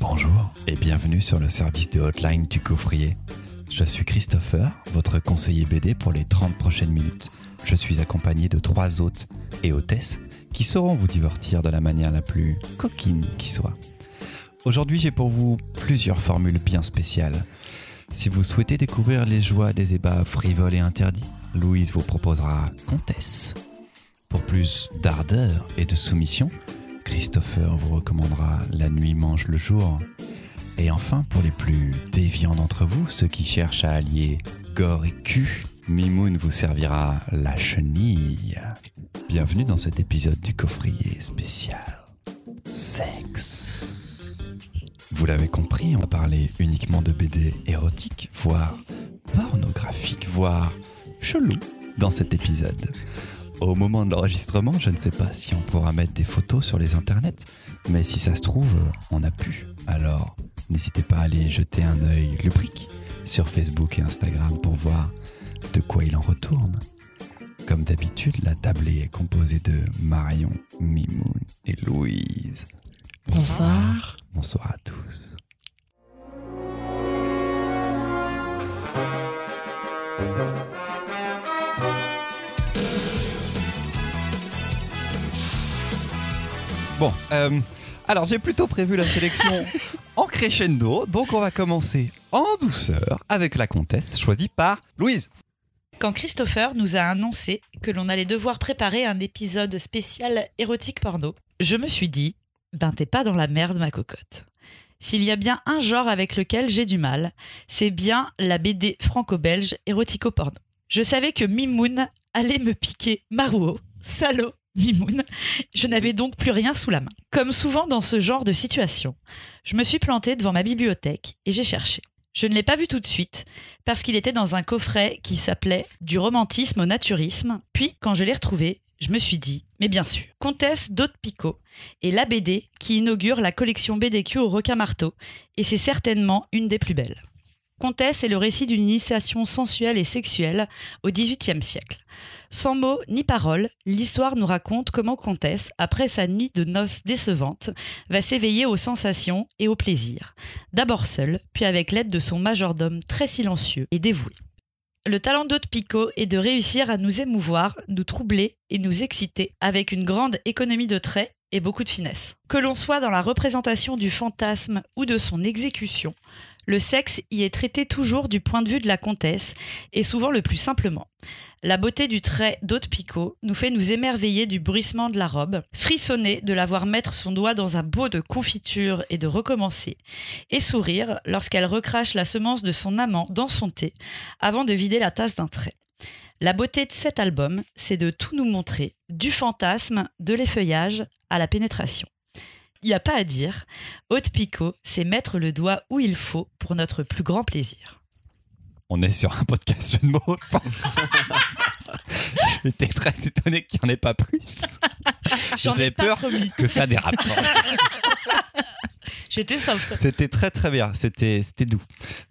Bonjour et bienvenue sur le service de hotline du coffrier. Je suis Christopher, votre conseiller BD pour les 30 prochaines minutes. Je suis accompagné de trois hôtes et hôtesses qui sauront vous divertir de la manière la plus coquine qui soit. Aujourd'hui, j'ai pour vous plusieurs formules bien spéciales. Si vous souhaitez découvrir les joies des ébats frivoles et interdits, Louise vous proposera Comtesse. Pour plus d'ardeur et de soumission, Christopher vous recommandera La nuit mange le jour. Et enfin, pour les plus déviants d'entre vous, ceux qui cherchent à allier gore et cul, Mimoun vous servira la chenille. Bienvenue dans cet épisode du coffrier spécial sexe. Vous l'avez compris, on va parler uniquement de BD érotique, voire pornographique, voire chelou dans cet épisode. Au moment de l'enregistrement, je ne sais pas si on pourra mettre des photos sur les internets, mais si ça se trouve, on a pu. Alors, n'hésitez pas à aller jeter un œil lubrique sur Facebook et Instagram pour voir de quoi il en retourne. Comme d'habitude, la tablée est composée de Marion, Mimoun et Louise. Bonsoir. Bonsoir à tous. Bon, euh, alors j'ai plutôt prévu la sélection en crescendo, donc on va commencer en douceur avec la comtesse choisie par Louise. Quand Christopher nous a annoncé que l'on allait devoir préparer un épisode spécial érotique porno, je me suis dit, ben t'es pas dans la merde ma cocotte. S'il y a bien un genre avec lequel j'ai du mal, c'est bien la BD franco-belge érotico-porno. Je savais que Mimoun allait me piquer Marouo, salaud Je n'avais donc plus rien sous la main. Comme souvent dans ce genre de situation, je me suis plantée devant ma bibliothèque et j'ai cherché. Je ne l'ai pas vu tout de suite parce qu'il était dans un coffret qui s'appelait Du romantisme au naturisme. Puis, quand je l'ai retrouvé, je me suis dit, mais bien sûr, Comtesse d'Haute Picot est la BD qui inaugure la collection BDQ au requin marteau et c'est certainement une des plus belles. Comtesse est le récit d'une initiation sensuelle et sexuelle au XVIIIe siècle. Sans mots ni paroles, l'histoire nous raconte comment Comtesse, après sa nuit de noces décevante, va s'éveiller aux sensations et au plaisir. D'abord seule, puis avec l'aide de son majordome très silencieux et dévoué. Le talent d'Haute Picot est de réussir à nous émouvoir, nous troubler et nous exciter avec une grande économie de traits et beaucoup de finesse. Que l'on soit dans la représentation du fantasme ou de son exécution, le sexe y est traité toujours du point de vue de la comtesse et souvent le plus simplement. La beauté du trait d'Haute Picot nous fait nous émerveiller du bruissement de la robe, frissonner de la voir mettre son doigt dans un pot de confiture et de recommencer, et sourire lorsqu'elle recrache la semence de son amant dans son thé avant de vider la tasse d'un trait. La beauté de cet album, c'est de tout nous montrer, du fantasme, de l'effeuillage à la pénétration. Il n'y a pas à dire, Haute Picot, c'est mettre le doigt où il faut pour notre plus grand plaisir. On est sur un podcast de mots, je pense. J'étais très étonné qu'il n'y en ait pas plus. J'en ai peur promis. que ça dérape. J'étais soft. C'était très très bien, c'était c'était doux.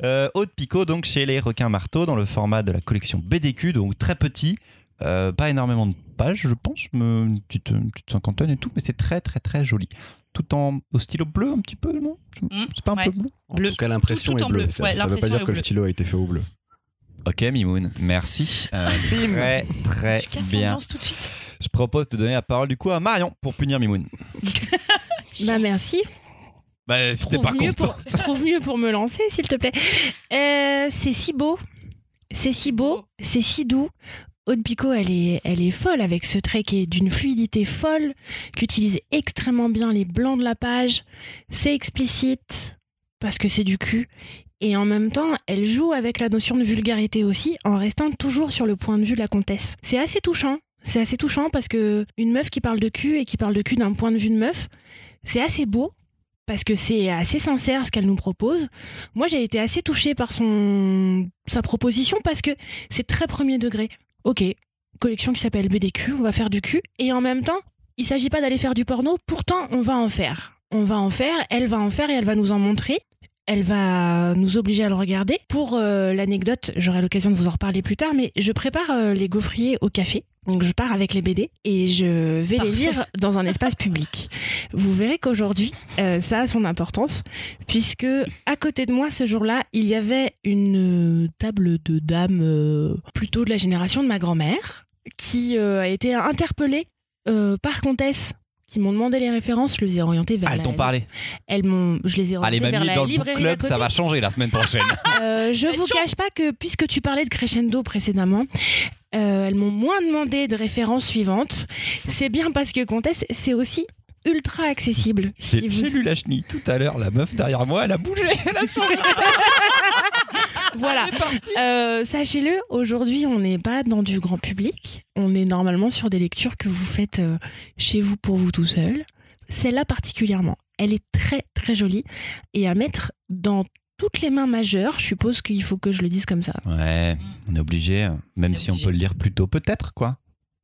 Euh, Haute Picot, donc chez les requins marteaux, dans le format de la collection BDQ, donc très petit, euh, pas énormément de pages, je pense, mais une petite, une petite cinquantaine et tout, mais c'est très très très joli. Tout en au stylo bleu un petit peu, non? Mm, C'est pas un ouais. peu bleu? En Bleu. tout cas, l'impression Tout- tout est bleue. bleu. Ça, Ouais, ça veut pas dire que le stylo a été fait au bleu. Ok Mimoun, merci. Euh, très très Tu bien. l'ambiance tout de suite. Je propose de donner la parole du coup à Marion pour punir Mimoun. Bah merci. Bah si t'es Trouve pas mieux, content. pour, trouve mieux pour me lancer, s'il te plaît. Euh, c'est si beau. C'est si beau. C'est si doux. Aude elle est, elle est folle avec ce trait qui est d'une fluidité folle, qui utilise extrêmement bien les blancs de la page. C'est explicite, parce que c'est du cul. Et en même temps, elle joue avec la notion de vulgarité aussi, en restant toujours sur le point de vue de la comtesse. C'est assez touchant. C'est assez touchant parce que une meuf qui parle de cul et qui parle de cul d'un point de vue de meuf, c'est assez beau parce que c'est assez sincère ce qu'elle nous propose. Moi, j'ai été assez touchée par son sa proposition parce que c'est très premier degré. Ok, collection qui s'appelle BDQ, on va faire du cul et en même temps, il s'agit pas d'aller faire du porno, pourtant on va en faire. On va en faire, elle va en faire et elle va nous en montrer. Elle va nous obliger à le regarder. Pour euh, l'anecdote, j'aurai l'occasion de vous en reparler plus tard, mais je prépare euh, les gaufriers au café. Donc je pars avec les BD et je vais Parfait. les lire dans un espace public. Vous verrez qu'aujourd'hui, euh, ça a son importance, puisque à côté de moi ce jour-là, il y avait une table de dames plutôt de la génération de ma grand-mère, qui a été interpellée par Comtesse qui m'ont demandé les références, je les ai orientées vers Ah, elles t'ont parlé. elles m'ont, je les ai Allez, orientées vers mamie, la dans le book club, ça va changer la semaine prochaine. Euh, je vous chaud. cache pas que puisque tu parlais de crescendo précédemment, euh, elles m'ont moins demandé de références suivantes. C'est bien parce que Comtesse, c'est aussi ultra accessible. Si J'ai vous- j'ai lu la chenille tout à l'heure, la meuf derrière moi, elle a bougé. Elle a changé. Voilà. Euh, Sachez-le, aujourd'hui, on n'est pas dans du grand public. On est normalement sur des lectures que vous faites euh, chez vous pour vous tout seul. Celle-là particulièrement, elle est très très jolie et à mettre dans toutes les mains majeures. Je suppose qu'il faut que je le dise comme ça. Ouais, on est obligé, même On est si on peut le lire plus tôt, peut-être, quoi.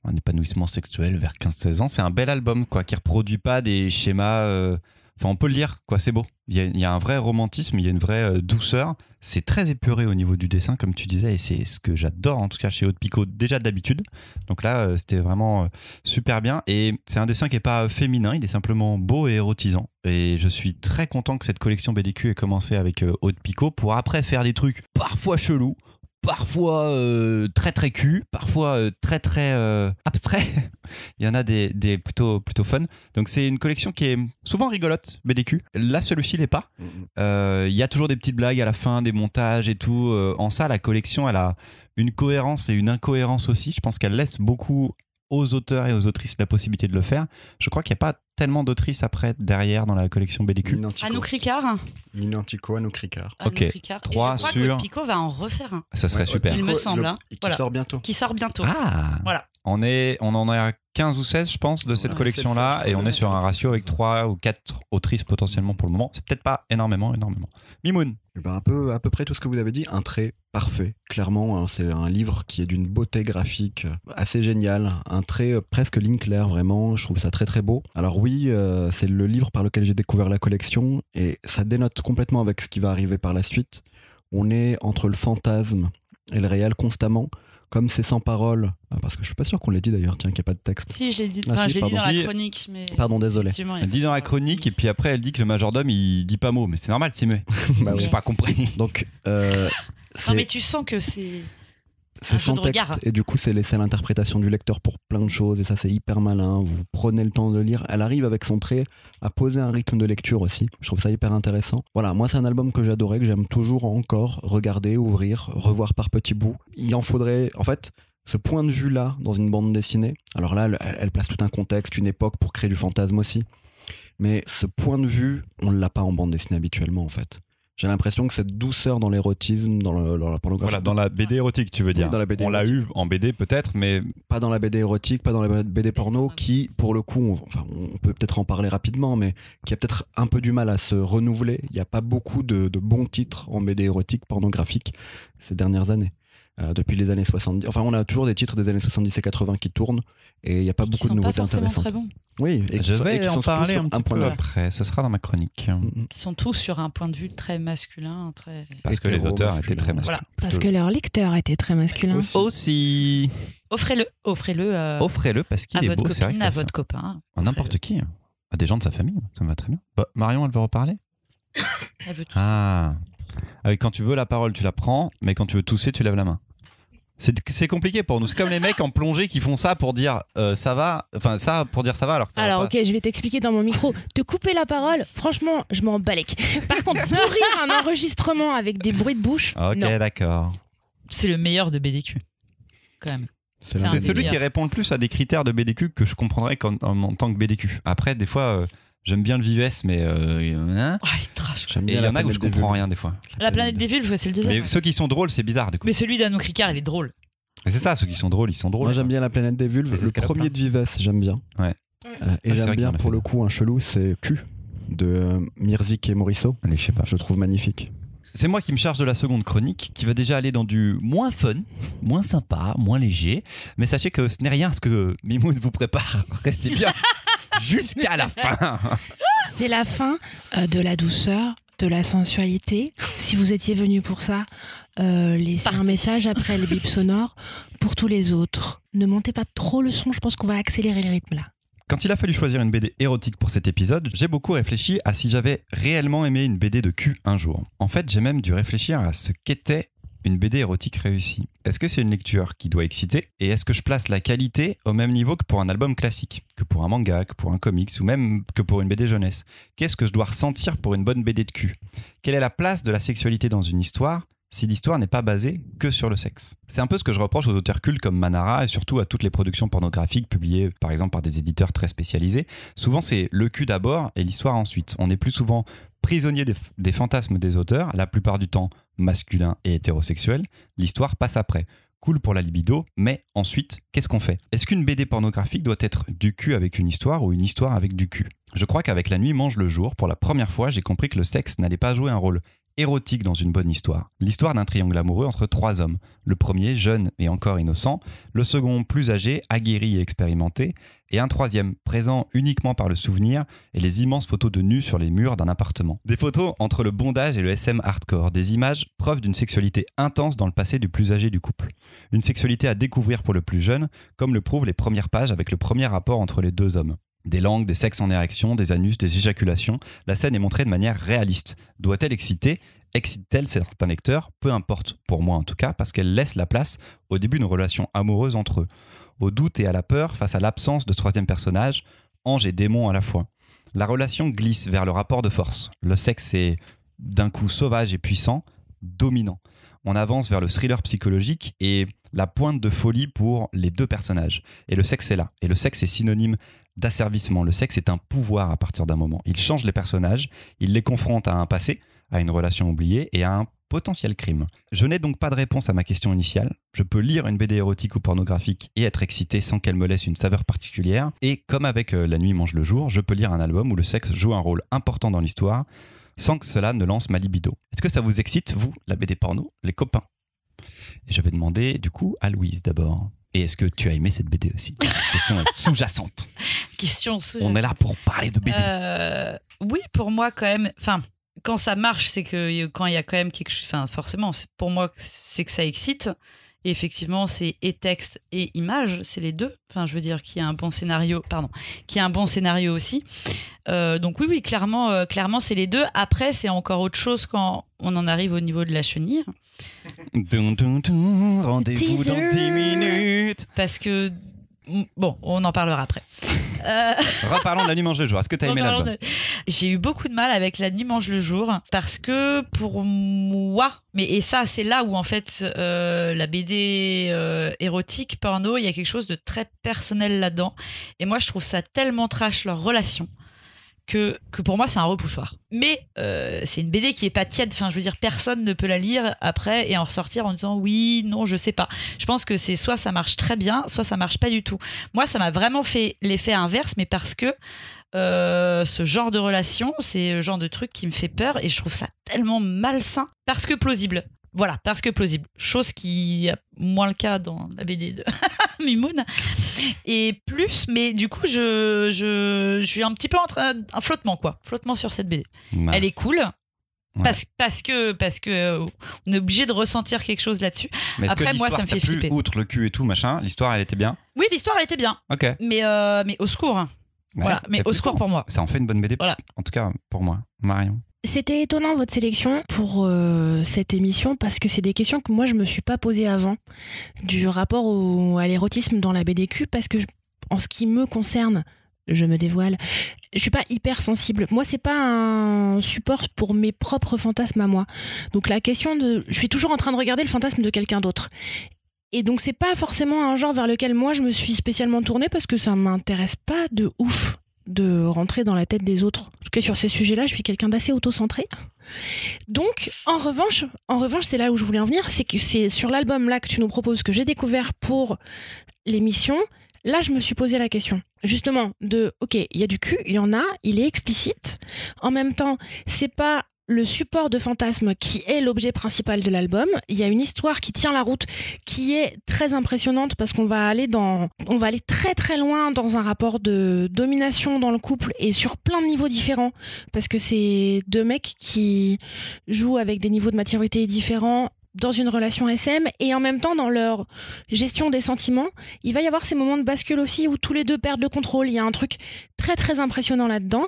Un épanouissement sexuel vers 15-16 ans, c'est un bel album, quoi, qui reproduit pas des schémas. euh, Enfin, on peut le lire, quoi, c'est beau. Il y, a, il y a un vrai romantisme, il y a une vraie euh, douceur. C'est très épuré au niveau du dessin, comme tu disais, et c'est ce que j'adore, en tout cas, chez Haute Picot, déjà d'habitude. Donc là, euh, c'était vraiment euh, super bien. Et c'est un dessin qui est pas féminin, il est simplement beau et érotisant. Et je suis très content que cette collection BDQ ait commencé avec Haute Picot pour après faire des trucs parfois chelous, parfois euh, très très cul, parfois euh, très très euh, abstrait. Il y en a des, des plutôt, plutôt fun. Donc c'est une collection qui est souvent rigolote, BDQ. Là, celui-ci l'est pas. Euh, Il y a toujours des petites blagues à la fin, des montages et tout. En ça, la collection, elle a une cohérence et une incohérence aussi. Je pense qu'elle laisse beaucoup aux auteurs et aux autrices la possibilité de le faire. Je crois qu'il n'y a pas tellement d'autrices après derrière dans la collection BDQ. Anouk Ricard. Nino Antico, Anouk Ricard. Ok. Ricard. Trois et je crois sur- que Pico va en refaire un Ça serait Ouais, super. Il me semble, hein. et qui Voilà. sort bientôt. qui sort bientôt. Ah Voilà. On, est, on en est à 15 ou 16, je pense, de cette Ouais, collection-là, 16, et on est sur un ratio avec 3 ou 4 autrices potentiellement pour le moment. C'est peut-être pas énormément, énormément. Mimoun, ben, un peu, à peu près tout ce que vous avez dit, un trait parfait. Clairement, hein, c'est un livre qui est d'une beauté graphique euh, assez géniale, un trait euh, presque ligne claire, vraiment. Je trouve ça très très beau. Alors oui, euh, c'est le livre par lequel j'ai découvert la collection et ça dénote complètement avec ce qui va arriver par la suite. On est entre le fantasme et le réel constamment, comme c'est sans parole. Ah, Parce que je suis pas sûr qu'on l'ait dit d'ailleurs, tiens, qu'il n'y a pas de texte. Si, je l'ai dit, Ah, enfin, si, je l'ai dit dans pardon. la chronique. Mais... Pardon, désolé. Elle dit dans la chronique, et puis après elle dit que le majordome il dit pas mot, mais c'est normal, c'est muet. Bah oui. J'ai pas compris. Donc, euh, Non, mais tu sens que c'est. C'est sans texte regard. et du coup c'est laissé à l'interprétation du lecteur pour plein de choses et ça c'est hyper malin. Vous prenez le temps de lire. Elle arrive avec son trait à poser un rythme de lecture aussi. Je trouve ça hyper intéressant. Voilà, moi c'est un album que j'adorais, que j'aime toujours encore regarder, ouvrir, revoir par petits bouts. Il en faudrait, en fait, ce point de vue là dans une bande dessinée. Alors là, elle, elle place tout un contexte, une époque pour créer du fantasme aussi. Mais ce point de vue, on l'a pas en bande dessinée habituellement en fait. J'ai l'impression que cette douceur dans l'érotisme, dans, le- dans la pornographie, Voilà, dans la BD érotique, tu veux Oui, dire. dans la BD on l'a eu en BD peut-être, mais pas dans la BD érotique, pas dans la BD porno, qui, pour le coup, on, enfin, on peut peut-être en parler rapidement, mais qui a peut-être un peu du mal à se renouveler. Il n'y a pas beaucoup de, de bons titres en BD érotique pornographique ces dernières années. Euh, depuis les années 70. Enfin, on a toujours des titres des années 70 et 80 qui tournent, et il n'y a pas qui beaucoup de nouveautés intéressantes. très bons. Oui, et qui je sont- et vais qui en parler un petit point peu de vue. après. Ce sera dans ma chronique. Mm, Qui sont tous sur un point de vue très masculin, très. Parce que les auteurs masculin. étaient très masculins. Voilà. Parce que leur lecteur était très masculin. Aussi. Aussi, Offrez-le, offrez-le euh, offrez-le parce à qu'il est votre beau. C'est vrai que à ça votre copain. à n'importe qui, à des gens de sa famille, ça me va très bien. Bah, Marion, elle veut reparler Elle veut tout Ah. Ah oui, quand tu veux la parole, tu la prends, mais quand tu veux tousser, tu lèves la main. C'est compliqué pour nous. C'est comme les mecs en plongée qui font ça pour dire euh, ça va, enfin ça pour dire ça va alors que ça va Alors pas. ok, je vais t'expliquer dans mon micro. Te couper la parole, franchement, je m'en balèque. Par contre, pourrir un enregistrement avec des bruits de bouche, Ok, d'accord. C'est le meilleur de BDQ. Quand même. C'est celui qui répond le plus à des critères de BDQ que je comprendrais en tant que BDQ. Après, des fois, euh, j'aime bien le vivesse, mais euh, hein. Oh, il est trash. quoi. Et il bien y la en a où je comprends vulves. rien des fois. La planète des vulves, c'est le deuxième. Mais ceux qui sont drôles, c'est bizarre du coup. Mais celui d'Anouk Ricard, il est drôle. C'est ça, ceux qui sont drôles, ils sont drôles. Moi j'aime bien la planète des vulves. Le premier là. de Vives, j'aime bien. Ouais. Euh, et Ah, j'aime bien pour le coup un chelou, c'est Q de euh, Mirzik et Morisseau. Allez, je sais pas. Je le trouve magnifique. C'est moi qui me charge de la seconde chronique, qui va déjà aller dans du moins fun, moins sympa, moins léger. Mais sachez que ce n'est rien ce que Mimoun vous prépare. Restez bien jusqu'à la fin. C'est la fin euh, de la douceur, de la sensualité. Si vous étiez venu pour ça, euh, laissez un message après le bip sonore. Pour tous les autres, ne montez pas trop le son, je pense qu'on va accélérer le rythme là. Quand il a fallu choisir une BD érotique pour cet épisode, j'ai beaucoup réfléchi à si j'avais réellement aimé une BD de cul un jour. En fait, j'ai même dû réfléchir à ce qu'était une BD érotique réussie. Est-ce que c'est une lecture qui doit exciter? Et est-ce que je place la qualité au même niveau que pour un album classique? Que pour un manga, que pour un comics ou même que pour une BD jeunesse? Qu'est-ce que je dois ressentir pour une bonne BD de cul? Quelle est la place de la sexualité dans une histoire? Si l'histoire n'est pas basée que sur le sexe. C'est un peu ce que je reproche aux auteurs cultes comme Manara et surtout à toutes les productions pornographiques publiées par exemple par des éditeurs très spécialisés. Souvent c'est le cul d'abord et l'histoire ensuite. On est plus souvent prisonnier des, des fantasmes des auteurs, la plupart du temps masculins et hétérosexuels. L'histoire passe après. Cool pour la libido, mais ensuite, qu'est-ce qu'on fait? Est-ce qu'une BD pornographique doit être du cul avec une histoire ou une histoire avec du cul? Je crois qu'avec La nuit mange le jour, pour la première fois, j'ai compris que le sexe n'allait pas jouer un rôle érotique dans une bonne histoire. L'histoire d'un triangle amoureux entre trois hommes. Le premier, jeune et encore innocent, le second, plus âgé, aguerri et expérimenté, et un troisième, présent uniquement par le souvenir et les immenses photos de nus sur les murs d'un appartement. Des photos entre le bondage et le SM hardcore, des images preuves d'une sexualité intense dans le passé du plus âgé du couple. Une sexualité à découvrir pour le plus jeune, comme le prouvent les premières pages avec le premier rapport entre les deux hommes. Des langues, des sexes en érection, des anus, des éjaculations, la scène est montrée de manière réaliste. Doit-elle exciter? Excite-t-elle certains lecteurs? Peu importe, pour moi en tout cas, parce qu'elle laisse la place au début d'une relation amoureuse entre eux. Au doute et à la peur face à l'absence de troisième personnage, ange et démon à la fois. La relation glisse vers le rapport de force. Le sexe est d'un coup sauvage et puissant, dominant. On avance vers le thriller psychologique et la pointe de folie pour les deux personnages. Et le sexe est là. Et le sexe est synonyme d'asservissement. Le sexe est un pouvoir à partir d'un moment. Il change les personnages, il les confronte à un passé, à une relation oubliée et à un potentiel crime. Je n'ai donc pas de réponse à ma question initiale. Je peux lire une BD érotique ou pornographique et être excité sans qu'elle me laisse une saveur particulière. Et comme avec euh, La nuit mange le jour, je peux lire un album où le sexe joue un rôle important dans l'histoire sans que cela ne lance ma libido. Est-ce que ça vous excite, vous, la BD porno, les copains? Et je vais demander du coup à Louise d'abord. Et est-ce que tu as aimé cette BD aussi? Question est sous-jacente. Question sous- On est là pour parler de BD. Euh, oui, pour moi, quand même. Enfin, quand ça marche, c'est que quand il y a quand même quelque chose. Enfin, forcément, pour moi, c'est que ça excite. Et effectivement, c'est et texte et image, c'est les deux. Enfin, je veux dire qu'il y a un bon scénario, pardon, qu'il y a un bon scénario aussi. Euh, donc oui, oui, clairement, euh, clairement, c'est les deux. Après, c'est encore autre chose quand on en arrive au niveau de la chenille, Rendez-vous dans Teaser. 10 minutes. parce que bon, on en parlera après. Euh, Reparlons de la nuit mange le jour. Est-ce que tu as aimé l'album de- J'ai eu beaucoup de mal avec La Nuit mange le jour parce que pour moi, mais et ça c'est là où en fait euh, la BD euh, érotique porno, il y a quelque chose de très personnel là-dedans. Et moi je trouve ça tellement trash leur relation que, pour moi c'est un repoussoir. Mais euh, c'est une BD qui est pas tiède. Enfin je veux dire personne ne peut la lire après et en ressortir en disant oui non je sais pas. Je pense que c'est soit ça marche très bien, soit ça marche pas du tout. Moi ça m'a vraiment fait l'effet inverse, mais parce que euh, ce genre de relation, c'est le genre de truc qui me fait peur et je trouve ça tellement malsain parce que plausible. Voilà, parce que plausible. Chose qui est moins le cas dans la BD de Mimoun. Et plus, mais du coup, je, je, je suis un petit peu en train. Un flottement, quoi. Flottement sur cette BD. Ouais. Elle est cool. Parce, parce que parce que euh, on est obligé de ressentir quelque chose là-dessus. Mais est-ce que Après, moi, ça me fait flipper. Outre le cul et tout, machin, l'histoire, elle était bien? Oui, l'histoire elle était bien, Ok. mais euh, mais au secours. hein. voilà, mais au secours pour moi. Ça en fait une bonne BD. Voilà. En tout cas, pour moi. Marion. C'était étonnant votre sélection pour euh, cette émission parce que c'est des questions que moi je me suis pas posées avant du rapport à l'érotisme dans la BDQ parce que en ce qui me concerne, je me dévoile, je suis pas hyper sensible. Moi c'est pas un support pour mes propres fantasmes à moi. Donc la question de, je suis toujours en train de regarder le fantasme de quelqu'un d'autre. Et donc c'est pas forcément un genre vers lequel moi je me suis spécialement tournée parce que ça m'intéresse pas de ouf de rentrer dans la tête des autres. En tout cas sur ces sujets-là, je suis quelqu'un d'assez auto-centré. Donc en revanche, en revanche, c'est là où je voulais en venir, c'est que c'est sur l'album là que tu nous proposes que j'ai découvert pour l'émission. Là, je me suis posé la question, justement, de OK, il y a du cul, il y en a, il est explicite. En même temps, c'est pas le support de fantasme qui est l'objet principal de l'album. Il y a une histoire qui tient la route, qui est très impressionnante parce qu'on va aller dans, on va aller très très loin dans un rapport de domination dans le couple et sur plein de niveaux différents parce que c'est deux mecs qui jouent avec des niveaux de maturité différents dans une relation SM et en même temps dans leur gestion des sentiments, il va y avoir ces moments de bascule aussi où tous les deux perdent le contrôle. Il y a un truc très très impressionnant là-dedans.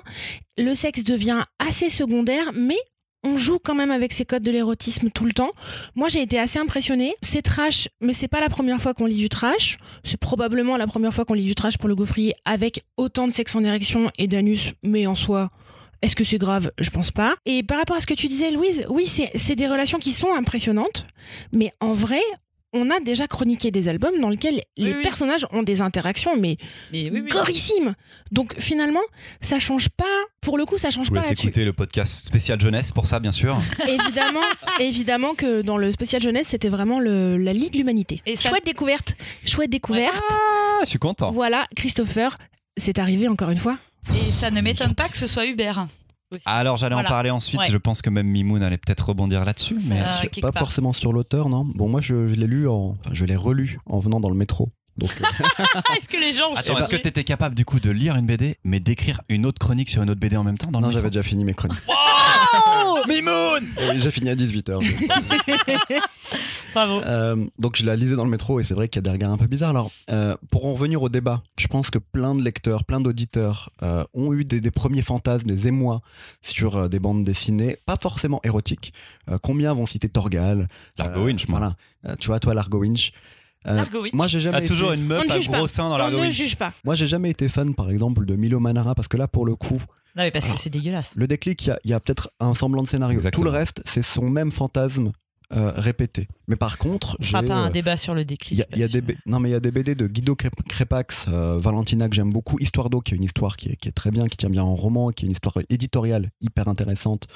Le sexe devient assez secondaire, mais on joue quand même avec ces codes de l'érotisme tout le temps. Moi, j'ai été assez impressionnée. C'est trash, mais c'est pas la première fois qu'on lit du trash. C'est probablement la première fois qu'on lit du trash pour le gaufrier avec autant de sexe en érection et d'anus, mais en soi, est-ce que c'est grave? Je pense pas. Et par rapport à ce que tu disais, Louise, oui, c'est des relations qui sont impressionnantes, mais en vrai, on a déjà chroniqué des albums dans lesquels les oui. personnages ont des interactions, mais Mais oui, oui. gorissimes. Donc finalement, ça change pas. Pour le coup, ça change Je vous pas là-dessus. écouter le podcast spécial jeunesse pour ça, bien sûr? évidemment, évidemment que dans le spécial jeunesse, c'était vraiment le- la Ligue de l'humanité. Ça- Chouette découverte, chouette découverte. Ah, je suis content. Voilà, Christopher, c'est arrivé encore une fois. Et ça ne m'étonne pas que ce soit Hubert. aussi. Alors j'allais Voilà. en parler ensuite, Ouais. je pense que même Mimoun allait peut-être rebondir là-dessus, mais Euh, pas part. forcément sur l'auteur, non Bon, moi, je, je l'ai lu en. Enfin, je l'ai relu en venant dans le métro. Donc, euh, Est-ce que les gens ont Attends, changé est-ce que t'étais capable du coup de lire une BD, mais d'écrire une autre chronique sur une autre BD en même temps dans le non, j'avais déjà fini mes chroniques. Mimoun Oui, j'ai fini à 18h. Bravo. Euh, donc je la lisais dans le métro et c'est vrai qu'il y a des regards un peu bizarres. Alors euh, pour en revenir au débat, je pense que plein de lecteurs, plein d'auditeurs euh, ont eu des, des premiers fantasmes, des émois sur euh, des bandes dessinées, pas forcément érotiques. Euh, combien vont citer Torgal Largo Euh, Winch, moi. Voilà, Euh, tu vois toi Largo Winch. Euh, Largo Winch. moi j'ai jamais Ah, toujours été, une On meuf à gros seins dans On Largo ne juge pas. moi j'ai jamais été fan par exemple de Milo Manara parce que là pour le coup Non, mais parce que c'est dégueulasse. le déclic il y a, peut-être un semblant de scénario. Exactement. Tout le reste c'est son même fantasme euh, répété. Mais par contre On j'ai pas un euh, débat sur le déclic. Il y a, il y a des, là-dessus. B- non mais il y a des BD de Guido Crép- Crépax, euh, Valentina que j'aime beaucoup, Histoire d'eau qui est une histoire qui est, qui est très bien, qui tient bien en roman, qui est une histoire éditoriale hyper intéressante.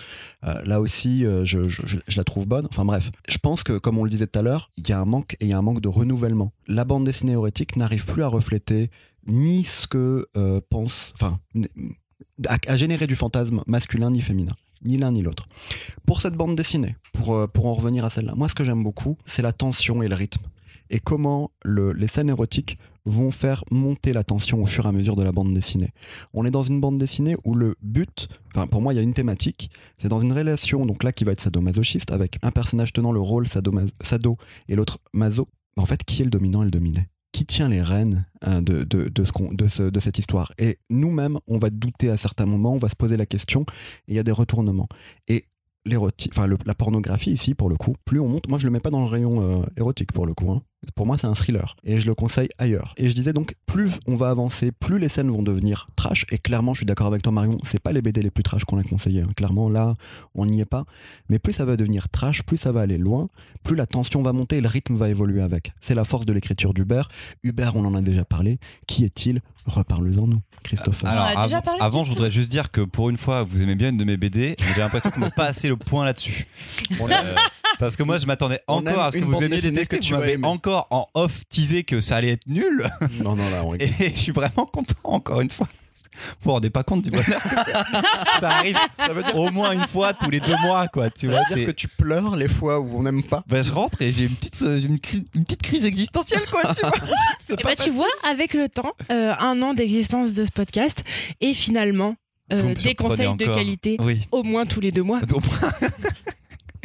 Euh, là aussi, je, je- je- je la trouve bonne. Enfin bref, je pense que comme on le disait tout à l'heure, il y a un manque et il y a un manque de renouvellement. La bande dessinée érotique n'arrive plus à refléter ni ce que pense, enfin, à générer du fantasme masculin ni féminin. Ni l'un ni l'autre. Pour cette bande dessinée, pour, euh, pour en revenir à celle-là, moi ce que j'aime beaucoup, c'est la tension et le rythme et comment le- les scènes érotiques vont faire monter la tension au fur et à mesure de la bande dessinée. On est dans une bande dessinée où le but, pour moi il y a une thématique, c'est dans une relation donc là qui va être sadomasochiste avec un personnage tenant le rôle sadomas- sado et l'autre maso. En fait, qui est le dominant et le dominé? Qui tient les rênes hein, de, de, de, ce de, ce- de cette histoire Et nous-mêmes, on va douter à certains moments, on va se poser la question il y a des retournements. Et enfin la pornographie ici pour le coup, plus on monte, moi je le mets pas dans le rayon euh, érotique pour le coup. hein. Pour moi c'est un thriller et je le conseille ailleurs. Et je disais donc plus on va avancer, plus les scènes vont devenir trash. Et clairement je suis d'accord avec toi Marion, c'est pas les BD les plus trash qu'on a conseillé. hein. Clairement là on n'y est pas. Mais plus ça va devenir trash, plus ça va aller loin, plus la tension va monter et le rythme va évoluer avec. C'est la force de l'écriture d'Hubert. Hubert on en a déjà parlé. Qui est-il? Reparle-en nous, Christophe. Alors, a déjà avant, parlé avant, du je voudrais juste dire que pour une fois, vous aimez bien une de mes BD, mais j'ai l'impression qu'on n'a pas assez le point là-dessus. Euh, parce que moi, je m'attendais encore à ce que vous aimiez détester. que Tu aimée. encore en off teasé que ça allait être nul. non non là on. Et je suis vraiment content, encore une fois. Vous vous rendez pas compte du bonheur que ça, ça arrive Ça veut dire, au moins une fois tous les deux mois, quoi. Tu ça vois, veut dire que tu pleures les fois où on n'aime pas. Ben, je rentre et j'ai une petite, euh, une, petite crise existentielle, quoi. Tu vois Et pas bah, tu vois, avec le temps, euh, un an d'existence de ce podcast, et finalement, euh, des conseils de qualité Oui. au moins tous les deux mois.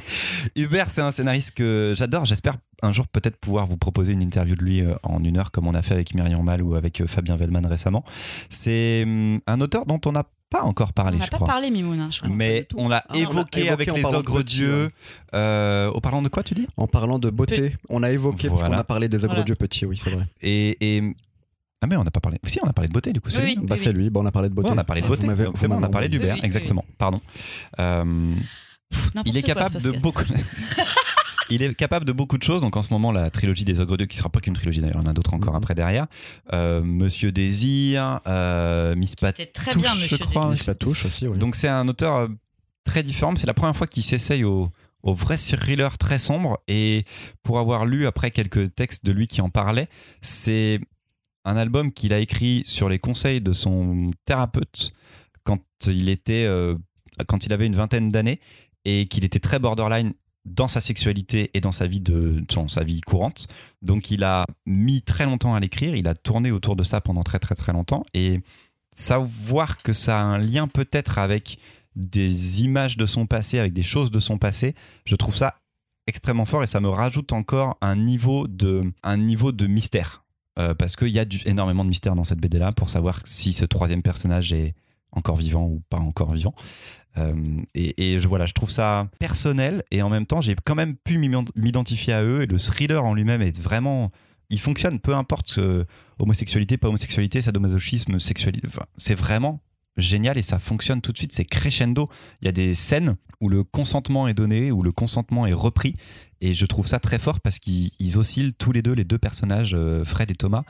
Hubert, c'est un scénariste que j'adore. J'espère un jour peut-être pouvoir vous proposer une interview de lui euh, en une heure, comme on a fait avec Myriam Mal ou avec euh, Fabien Vellman récemment. C'est hum, un auteur dont on n'a pas encore On parlé, n'a je pas crois. parlé, Mimoun. hein, je crois. Mais on l'a Ah, on l'a évoqué, évoqué avec en les ogres dieux. Euh, au parlant de quoi, tu dis? En parlant de beauté, on a évoqué, parce Voilà. qu'on a parlé des ogres Voilà. dieux petits, oui, c'est vrai. et, et- Ah, mais on n'a pas parlé. Si, on a parlé de beauté, du coup. c'est Oui, lui, oui. non Bah, c'est lui, bon, on a parlé de beauté. Ouais, on a parlé de beauté. C'est bon, on a parlé d'Hubert, Oui, oui, exactement. Pardon. Euh, il est quoi, capable de beaucoup. il est capable de beaucoup de choses. Donc en ce moment, la trilogie des Ogres 2, qui sera pas qu'une trilogie d'ailleurs, il y en a d'autres encore Mhm. après derrière. Euh, Monsieur Désir, euh, Miss Pat. C'était très bien, je monsieur crois. Désir. Il se la touche aussi, oui. Donc c'est un auteur euh, très différent. C'est la première fois qu'il s'essaye au, au vrai thriller très sombre. Et pour avoir lu après quelques textes de lui qui en parlaient, c'est un album qu'il a écrit sur les conseils de son thérapeute quand il était, euh, quand il avait une vingtaine d'années et qu'il était très borderline dans sa sexualité et dans sa vie de dans sa vie courante. Donc il a mis très longtemps à l'écrire, il a tourné autour de ça pendant très très très longtemps et savoir que ça a un lien peut-être avec des images de son passé, avec des choses de son passé, je trouve ça extrêmement fort et ça me rajoute encore un niveau de, un niveau de mystère. Euh, parce qu'il y a énormément de mystère dans cette BD là pour savoir si ce troisième personnage est encore vivant ou pas encore vivant. Euh, et, je, voilà, je trouve ça personnel et en même temps j'ai quand même pu m'ident- m'identifier à eux et le thriller en lui-même est vraiment il fonctionne peu importe euh, homosexualité pas homosexualité sadomasochisme sexualité c'est vraiment génial et ça fonctionne tout de suite c'est crescendo. Il y a des scènes où le consentement est donné où le consentement est repris et je trouve ça très fort parce qu'ils ils oscillent tous les deux les deux personnages euh, Fred et Thomas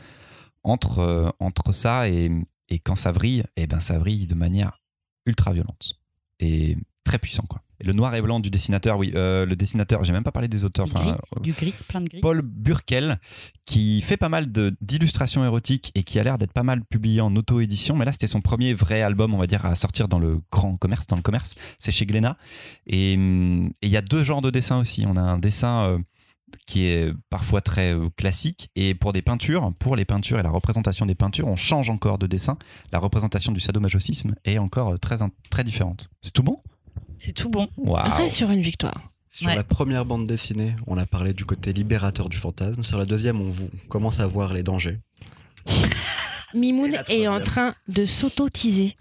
entre euh, entre ça et, et quand ça vrille et ben ça vrille de manière ultra violente et très puissant quoi et le noir et blanc du dessinateur oui euh, le dessinateur j'ai même pas parlé des auteurs Du gris, euh, du gris, plein de gris. Paul Burkel, qui fait pas mal d'illustrations érotiques et qui a l'air d'être pas mal publié en auto-édition. Mais là, c'était son premier vrai album, on va dire, à sortir dans le grand commerce, dans le commerce. C'est chez Glénat. Et hum, et il y a deux genres de dessins aussi. On a un dessin euh, qui est parfois très euh, classique. Et pour des peintures, pour les peintures et la représentation des peintures, on change encore de dessin. La représentation du sadomasochisme est encore euh, très, très différente. C'est tout bon? C'est tout bon. Waouh Reste sur une victoire. Sur Ouais. la première bande dessinée, on a parlé du côté libérateur du fantasme. Sur la deuxième, on vous- commence à voir les dangers. Mimoun est en train de s'auto-teaser.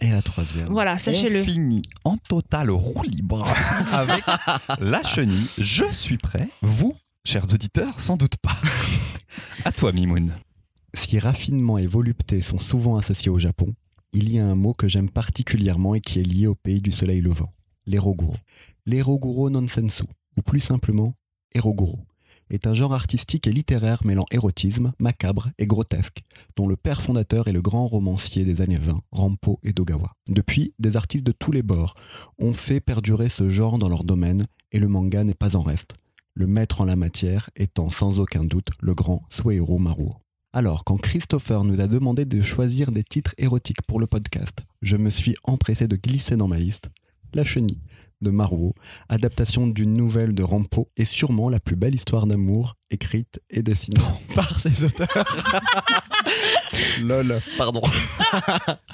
Et la troisième. Voilà, sachez-le. On finit en total roue libre avec la chenille. Je suis prêt. Vous, chers auditeurs, sans doute pas. À toi, Mimoun. Si raffinement et volupté sont souvent associés au Japon, il y a un mot que j'aime particulièrement et qui est lié au pays du soleil levant, l'eroguro. L'eroguro nonsensu, ou plus simplement, eroguro, est un genre artistique et littéraire mêlant érotisme, macabre et grotesque, dont le père fondateur est le grand romancier des années 20, Rampo Edogawa. Depuis, des artistes de tous les bords ont fait perdurer ce genre dans leur domaine et le manga n'est pas en reste, le maître en la matière étant sans aucun doute le grand Suehiro Maruo. Alors, quand Christopher nous a demandé de choisir des titres érotiques pour le podcast, je me suis empressé de glisser dans ma liste La chenille de Maruo, adaptation d'une nouvelle de Rampo, et sûrement la plus belle histoire d'amour écrite et dessinée par ses auteurs. Lol, pardon.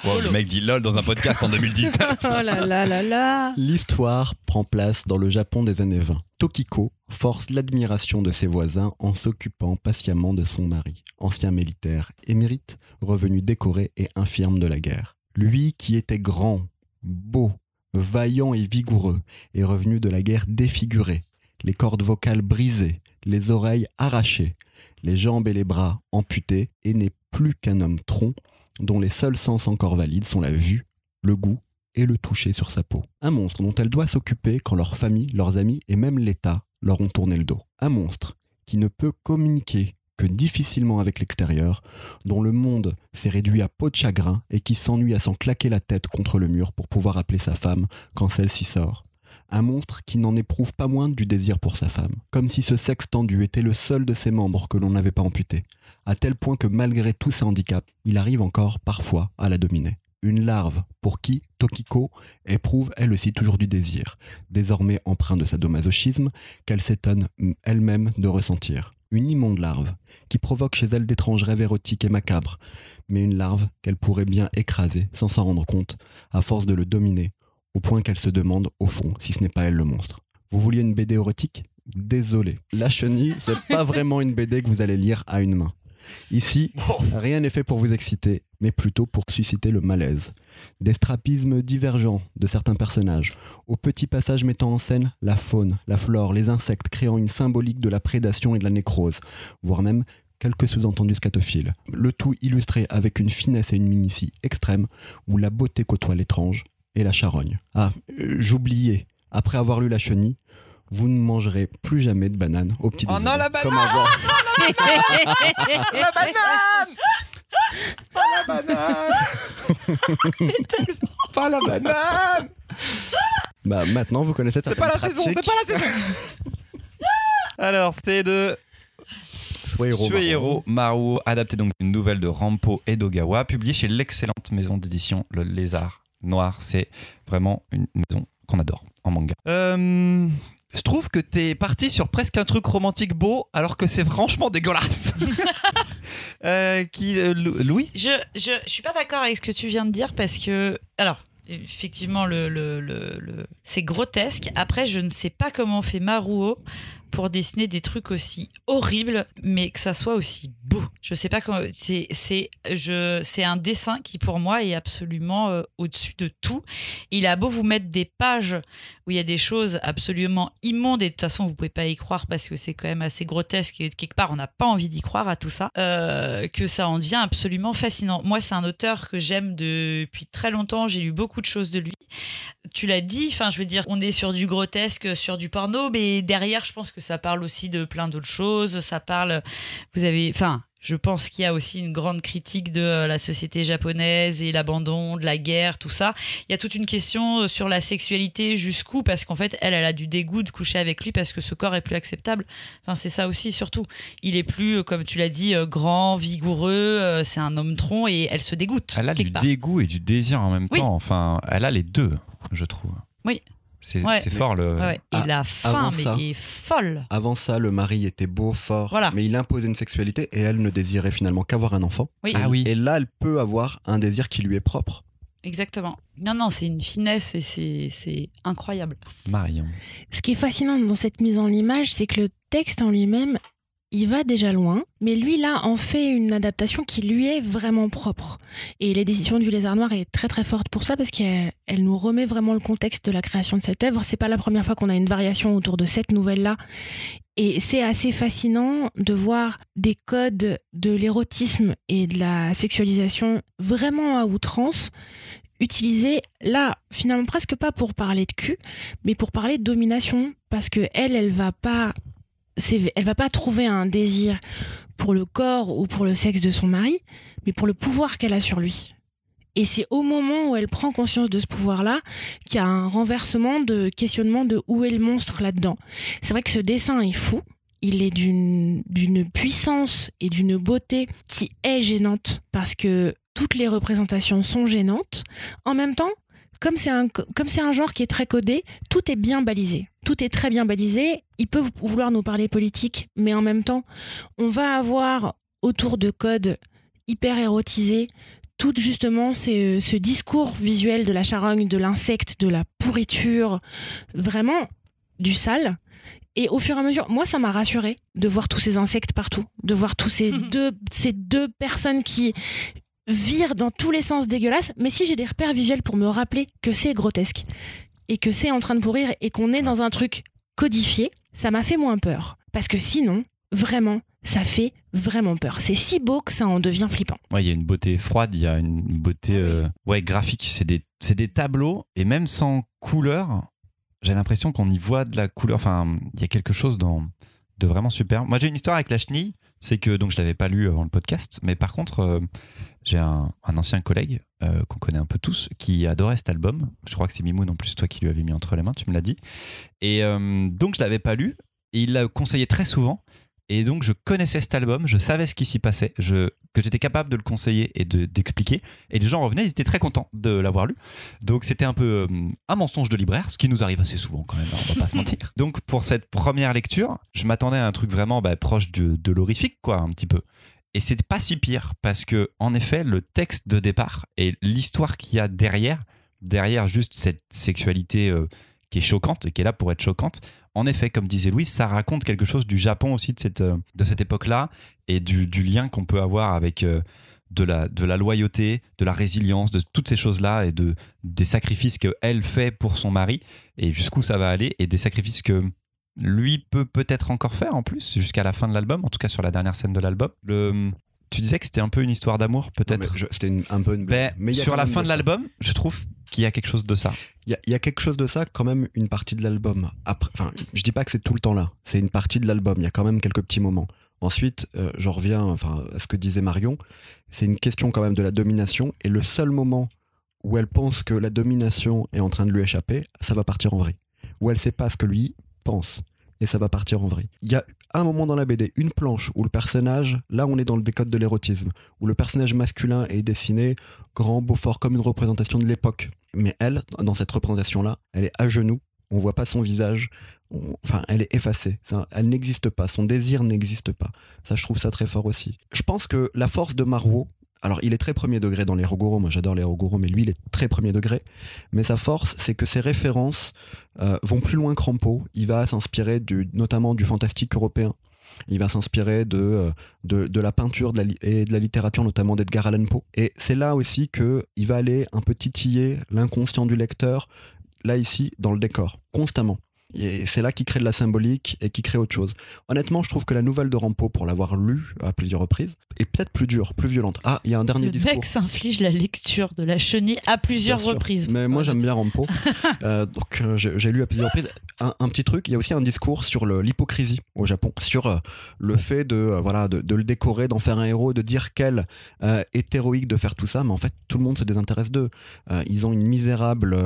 Wow, le mec dit lol dans un podcast en 2019. Oh là là là là. L'histoire prend place dans le Japon des années 20. Tokiko force l'admiration de ses voisins en s'occupant patiemment de son mari, ancien militaire émérite, revenu décoré et infirme de la guerre. Lui qui était grand, beau, vaillant et vigoureux, est revenu de la guerre défiguré, les cordes vocales brisées, les oreilles arrachées, les jambes et les bras amputés, et n'est plus qu'un homme tronc dont les seuls sens encore valides sont la vue, le goût et le toucher sur sa peau. Un monstre dont elle doit s'occuper quand leur famille, leurs amis et même l'État leur ont tourné le dos. Un monstre qui ne peut communiquer que difficilement avec l'extérieur, dont le monde s'est réduit à peau de chagrin et qui s'ennuie à s'en claquer la tête contre le mur pour pouvoir appeler sa femme quand celle-ci sort. Un monstre qui n'en éprouve pas moins du désir pour sa femme, comme si ce sexe tendu était le seul de ses membres que l'on n'avait pas amputé, à tel point que malgré tous ses handicaps, il arrive encore parfois à la dominer. Une larve pour qui Tokiko éprouve elle aussi toujours du désir, désormais empreint de sadomasochisme qu'elle s'étonne elle-même de ressentir. Une immonde larve qui provoque chez elle d'étranges rêves érotiques et macabres, mais une larve qu'elle pourrait bien écraser sans s'en rendre compte, à force de le dominer, au point qu'elle se demande au fond si ce n'est pas elle le monstre. Vous vouliez une BD érotique? Désolé. La chenille, c'est pas vraiment une BD que vous allez lire à une main. Ici, rien n'est fait pour vous exciter, mais plutôt pour susciter le malaise. Des strapismes divergents de certains personnages, aux petits passages mettant en scène la faune, la flore, les insectes, créant une symbolique de la prédation et de la nécrose, voire même quelques sous-entendus scatophiles. Le tout illustré avec une finesse et une minutie extrême, où la beauté côtoie l'étrange et la charogne. Ah, euh, j'oubliais, après avoir lu La Chenille, vous ne mangerez plus jamais de banane au petit Oh déjeuner. non, la banane Comme avant. La banane Pas la banane Pas la banane Bah, maintenant, vous connaissez C'est pas la saison, c'est pas la saison Alors, c'était de Suehiro Suehiro Maruo, adapté donc d'une nouvelle de Rampo Edogawa, publiée chez l'excellente maison d'édition Le Lézard Noir. C'est vraiment une maison qu'on adore en manga. Euh, je trouve que t'es parti sur presque un truc romantique beau, alors que c'est franchement dégueulasse. Euh, qui, euh, Lou- Louis? Je, je, je suis pas d'accord avec ce que tu viens de dire parce que. Alors. Effectivement, le, le, le, le- c'est grotesque. Après, je ne sais pas comment fait Maruo pour dessiner des trucs aussi horribles, mais que ça soit aussi beau. Je sais pas comment. C'est, c'est, je, c'est un dessin qui, pour moi, est absolument euh, au-dessus de tout. Il a beau vous mettre des pages où il y a des choses absolument immondes et de toute façon, vous pouvez pas y croire parce que c'est quand même assez grotesque et quelque part, on n'a pas envie d'y croire à tout ça, euh, que ça en devient absolument fascinant. Moi, c'est un auteur que j'aime depuis très longtemps. J'ai lu beaucoup de choses de lui. Tu l'as dit, enfin, je veux dire, on est sur du grotesque, sur du porno, mais derrière, je pense que ça parle aussi de plein d'autres choses. Ça parle, vous avez, enfin, je pense qu'il y a aussi une grande critique de euh, la société japonaise et l'abandon, de la guerre, tout ça. Il y a toute une question euh, sur la sexualité, jusqu'où, parce qu'en fait, elle, elle a du dégoût de coucher avec lui parce que ce corps est plus acceptable. Enfin, c'est ça aussi, surtout. Il est plus, euh, comme tu l'as dit, grand, vigoureux, c'est un homme tronc et elle se dégoûte. Elle a du part. dégoût et du désir en même Oui. temps. Enfin, elle a les deux, je trouve. Oui. C'est Ouais. fort le. Ouais. Et Ah, la fin, mais ça. est folle. Avant ça, le mari était beau, fort, Voilà. mais il imposait une sexualité et elle ne désirait finalement qu'avoir un enfant. Oui, Ah oui. Et là, elle peut avoir un désir qui lui est propre. exactement. Non, non, c'est une finesse et c'est c'est incroyable. Marion. Ce qui est fascinant dans cette mise en image, c'est que le texte en lui-même, il va déjà loin, mais lui là en fait une adaptation qui lui est vraiment propre. Et les décisions du Lézard Noir est très très forte pour ça parce qu'elle elle nous remet vraiment le contexte de la création de cette œuvre. C'est pas la première fois qu'on a une variation autour de cette nouvelle là. Et c'est assez fascinant de voir des codes de l'érotisme et de la sexualisation vraiment à outrance utilisés là finalement presque pas pour parler de cul mais pour parler de domination parce que elle elle va pas elle va pas trouver un désir pour le corps ou pour le sexe de son mari mais pour le pouvoir qu'elle a sur lui et c'est au moment où elle prend conscience de ce pouvoir-là qu'il y a un renversement de questionnement de où est le monstre là-dedans. C'est vrai que ce dessin est fou. Il est d'une d'une puissance et d'une beauté qui est gênante parce que toutes les représentations sont gênantes. En même temps, comme c'est un, comme c'est un genre qui est très codé, tout est bien balisé. Tout est très bien balisé. Il peut vouloir nous parler politique, mais en même temps, on va avoir autour de codes hyper érotisés tout justement c'est ce discours visuel de la charogne, de l'insecte, de la pourriture, vraiment du sale. Et au fur et à mesure, moi, ça m'a rassuré de voir tous ces insectes partout, de voir tous ces deux, ces deux personnes qui virent dans tous les sens dégueulasses. Mais si j'ai des repères visuels pour me rappeler que c'est grotesque et que c'est en train de pourrir et qu'on est dans un truc codifié, ça m'a fait moins peur. Parce que sinon, vraiment, ça fait vraiment peur. C'est si beau que ça en devient flippant. Ouais, il y a une beauté froide, il y a une beauté Ah euh, ouais, graphique. C'est des, des tableaux, et même sans couleur, j'ai l'impression qu'on y voit de la couleur. Enfin, il y a quelque chose dans, de vraiment super. Moi, j'ai une histoire avec la chenille. C'est que, donc, je l'avais pas lu avant le podcast, mais par contre, euh, j'ai un, ancien collègue euh, qu'on connaît un peu tous qui adorait cet album. Je crois que c'est Mimoun en plus, toi qui lui avais mis entre les mains, tu me l'as dit. Et euh, donc, je l'avais pas lu, et il l'a conseillé très souvent. Et donc, je connaissais cet album, je savais ce qui s'y passait, je, que j'étais capable de le conseiller et de- d'expliquer. et les gens revenaient, ils étaient très contents de l'avoir lu. Donc, c'était un peu euh, un mensonge de libraire, ce qui nous arrive assez souvent quand même, hein, on va pas se mentir. Donc, pour cette première lecture, je m'attendais à un truc vraiment bah, proche de, de l'horrifique, quoi, un petit peu. Et c'est pas si pire, parce que, en effet, le texte de départ et l'histoire qu'il y a derrière, derrière juste cette sexualité euh, qui est choquante et qui est là pour être choquante, en effet, comme disait Louis, ça raconte quelque chose du Japon aussi de cette, euh, de cette époque-là et du, du lien qu'on peut avoir avec euh, de, la, de la loyauté, de la résilience, de toutes ces choses-là et de, des sacrifices qu'elle fait pour son mari et jusqu'où ça va aller et des sacrifices que lui peut peut-être encore faire en plus jusqu'à la fin de l'album, en tout cas sur la dernière scène de l'album. Le, tu disais que c'était un peu une histoire d'amour, peut-être? C'était un peu une blague. Ben, Mais sur la fin de l'album, je trouve qu'il y a quelque chose de ça. Il y, a- quelque chose de ça, quand même, une partie de l'album. Enfin, je dis pas que c'est tout le temps là. C'est une partie de l'album. Il y a quand même quelques petits moments. Ensuite, euh, j'en reviens, enfin, à ce que disait Marion. C'est une question quand même de la domination. Et le seul moment où elle pense que la domination est en train de lui échapper, ça va partir en vrai. Où elle sait pas ce que lui pense. Et ça va partir en vrille. Il y a un moment dans la BD, une planche où le personnage, là on est dans le décode de l'érotisme, où le personnage masculin est dessiné grand, beau, fort, comme une représentation de l'époque. Mais elle, dans cette représentation-là, elle est à genoux, on voit pas son visage, enfin elle est effacée, elle n'existe pas, son désir n'existe pas. Ça je trouve ça très fort aussi. Je pense que la force de Marwo, alors il est très premier degré dans les Rogoro, moi j'adore les Rogoro, mais lui il est très premier degré, mais sa force c'est que ses références euh, vont plus loin que Rampo, il va s'inspirer notamment du fantastique européen. Il va s'inspirer de, euh, la peinture et de la littérature, notamment d'Edgar Allan Poe. Et c'est là aussi que il va aller un peu titiller l'inconscient du lecteur, là ici, dans le décor, constamment. Et c'est là qu'il crée de la symbolique et qu'il crée autre chose. Honnêtement, je trouve que la nouvelle de Rampo, pour l'avoir lue à plusieurs reprises, est peut-être plus dure, plus violente. Ah, il y a un dernier Le discours. mec s'inflige la lecture de la chenille à plusieurs reprises. Mais moi j'aime bien Rampo. Euh, donc euh, j'ai lu à plusieurs reprises. Un, un petit truc, il y a aussi un discours sur le- l'hypocrisie au Japon, sur euh, le fait de, voilà, de, de le décorer, d'en faire un héros, de dire qu'elle est héroïque de faire tout ça, mais en fait tout le monde se désintéresse d'eux. Ils ont une misérable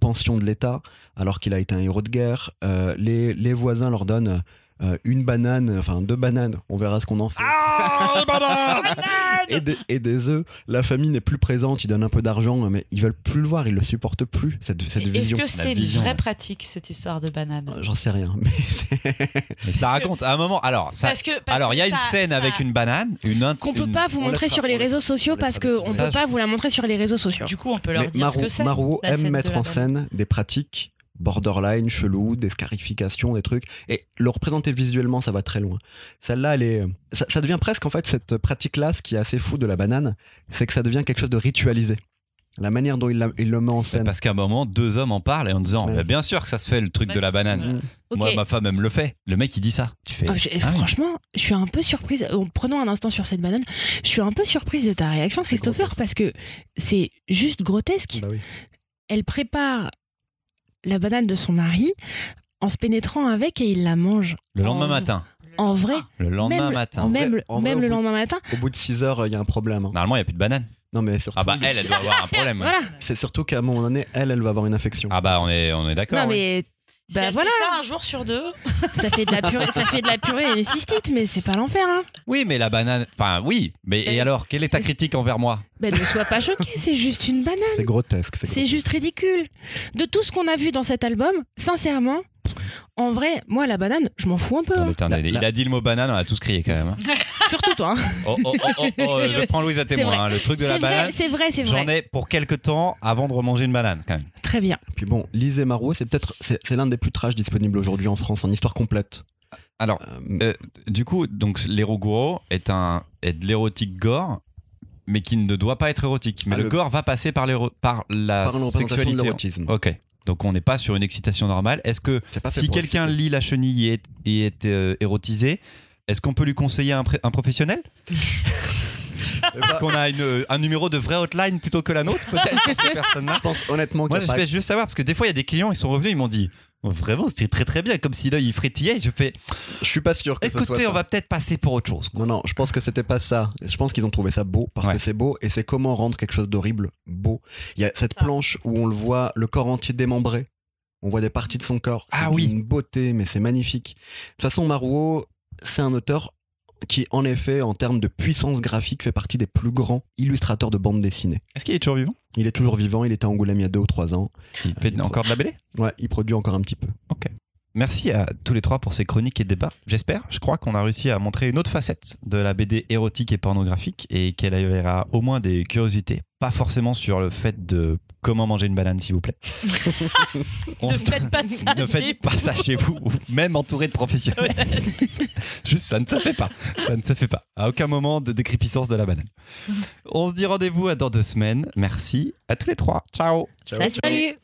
pension de l'État alors qu'il a été un héros de guerre. Euh, les, les voisins leur donnent euh, une banane, enfin deux bananes, on verra ce qu'on en fait. et, des, et des œufs. La famille n'est plus présente, ils donnent un peu d'argent, mais ils veulent plus le voir, ils le supportent plus, cette, cette Est-ce vision. que c'était une vraie pratique cette histoire de banane? Euh, J'en sais rien, mais ça raconte à un moment. Alors, ça, Parce que, parce alors il y a une scène ça- avec une banane, une int- Qu'on peut une- pas vous on montrer sur les réseaux sociaux parce qu'on Ça, peut pas vous la montrer sur les réseaux sociaux. Du coup, on peut leur mais dire ce que c'est. Marot la aime mettre en scène des pratiques borderline, chelou, des scarifications, des trucs, et le représenter visuellement, ça va très loin. Celle-là, elle est, ça, ça devient presque en fait cette pratique-là, ce qui est assez fou de la banane, c'est que ça devient quelque chose de ritualisé. La manière dont il, la- il le met en scène. Parce qu'à un moment, deux hommes en parlent et en disant Ouais. bah, Bien sûr que ça se fait le truc de la banane. Moi, ma femme, elle me le fait. Le mec, il dit ça. Tu fais. Ah, je- Ah oui. franchement, je suis un peu surprise. euh, Prenons un instant sur cette banane. Je suis un peu surprise de ta réaction, Christopher, parce que c'est juste grotesque. Bah oui. Elle prépare la banane de son mari en se pénétrant avec et il la mange. Le lendemain En- matin. En vrai, Le lendemain même, matin. En vrai- même, en le bout de- lendemain matin. Au bout de 6 heures, il y a un problème. hein. Normalement, il n'y a plus de banane. Non, mais surtout, Ah bah, elle, elle doit avoir un problème. Voilà. c'est surtout qu'à un moment donné, elle, elle va avoir une infection. Ah bah, on est, on est d'accord. Non, oui. Mais Si bah elle voilà, fait ça un jour sur deux. ça fait de la purée, ça fait de la purée et une cystite, mais c'est pas l'enfer. Hein. Oui, mais la banane. Enfin, oui. Mais et alors, quelle est ta critique envers moi? Ben, ne sois pas choqué, c'est juste une banane. C'est grotesque. C'est juste ridicule. De tout ce qu'on a vu dans cet album, sincèrement, en vrai, moi, la banane, je m'en fous un peu. hein. La- Il a dit le mot banane, on a tous crié quand même. hein. Surtout toi. hein. Oh, oh, oh, oh, oh, je prends Louise à témoin. hein. Le truc de la C'est vrai, banane, c'est vrai, c'est j'en vrai. ai pour quelques temps avant de remanger une banane quand même. Très bien. Puis bon, lisez Marot, c'est peut-être c'est l'un des plus trash disponibles aujourd'hui en France en histoire complète. Alors, Euh, Euh, du coup, donc l'éroguro est un est de l'érotique gore, mais qui ne doit pas être érotique. Mais Ah, le, le- gore va passer par, l'éro- par la par de sexualité. l'érotisme. Ok. Donc on n'est pas sur une excitation normale. Est-ce que si quelqu'un lit la chenille et est, et est, euh, érotisé, est-ce qu'on peut lui conseiller un, un professionnel? Est-ce qu'on a une- un numéro de vraie hotline plutôt que la nôtre peut-être pour ces personnes-là? Je pense honnêtement Moi pas- j'espère juste savoir parce que des fois il y a des clients ils sont revenus ils m'ont dit vraiment c'était très très bien comme si là il frétillait. Je fais je suis pas sûr que ce soit écoutez ça. on va peut-être passer pour autre chose. quoi. Non, non, je pense que c'était pas ça. Je pense qu'ils ont trouvé ça beau parce Ouais. que c'est beau et c'est comment rendre quelque chose d'horrible beau. Il y a cette planche où on le voit le corps entier démembré. On voit des parties de son corps. Ah C'est oui. Une beauté, mais c'est magnifique. De toute façon, Maruo, c'est un auteur qui, en effet, en termes de puissance graphique, fait partie des plus grands illustrateurs de bande dessinée. Est-ce qu'il est toujours vivant? Il est toujours vivant, il était à Angoulême il y a deux ou trois ans. Il fait il encore de la BD Ouais, il produit encore un petit peu. Merci à tous les trois pour ces chroniques et débats. J'espère, je crois qu'on a réussi à montrer une autre facette de la BD érotique et pornographique et qu'elle aura au moins des curiosités. Pas forcément sur le fait de comment manger une banane, s'il vous plaît. On Ne faites pas ça. ne faites chez pas vous. ça chez vous, ou même entouré de professionnels. Juste, ça ne se fait pas. Ça ne se fait pas. À aucun moment de décrépissance de la banane. On se dit rendez-vous à dans deux semaines. Merci à tous les trois. Ciao. Salut.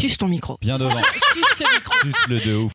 Suce ton micro. Bien devant. Suce ce micro. Juste le de ouf.